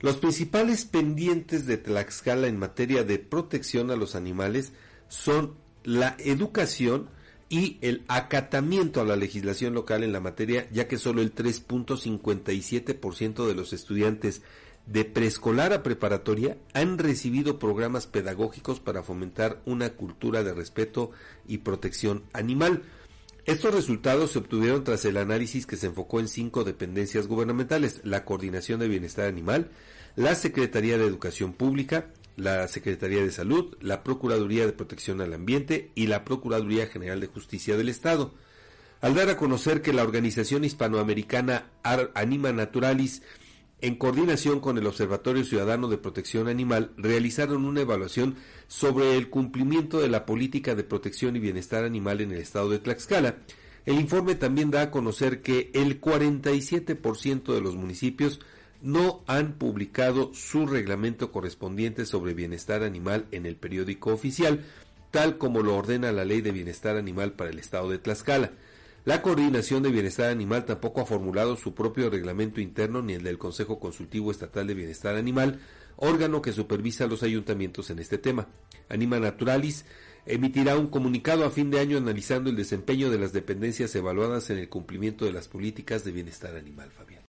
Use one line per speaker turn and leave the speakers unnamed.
Los principales pendientes de Tlaxcala en materia de protección a los animales son la educación y el acatamiento a la legislación local en la materia, ya que solo el 3.57% de los estudiantes de preescolar a preparatoria han recibido programas pedagógicos para fomentar una cultura de respeto y protección animal. Estos resultados se obtuvieron tras el análisis que se enfocó en cinco dependencias gubernamentales, la Coordinación de Bienestar Animal, la Secretaría de Educación Pública, la Secretaría de Salud, la Procuraduría de Protección al Ambiente y la Procuraduría General de Justicia del Estado. Al dar a conocer que la organización hispanoamericana Anima Naturalis en coordinación con el Observatorio Ciudadano de Protección Animal, realizaron una evaluación sobre el cumplimiento de la política de protección y bienestar animal en el estado de Tlaxcala. El informe también da a conocer que el 47% de los municipios no han publicado su reglamento correspondiente sobre bienestar animal en el periódico oficial, tal como lo ordena la Ley de Bienestar Animal para el estado de Tlaxcala. La Coordinación de Bienestar Animal tampoco ha formulado su propio reglamento interno ni el del Consejo Consultivo Estatal de Bienestar Animal, órgano que supervisa a los ayuntamientos en este tema. Anima Naturalis emitirá un comunicado a fin de año analizando el desempeño de las dependencias evaluadas en el cumplimiento de las políticas de bienestar animal.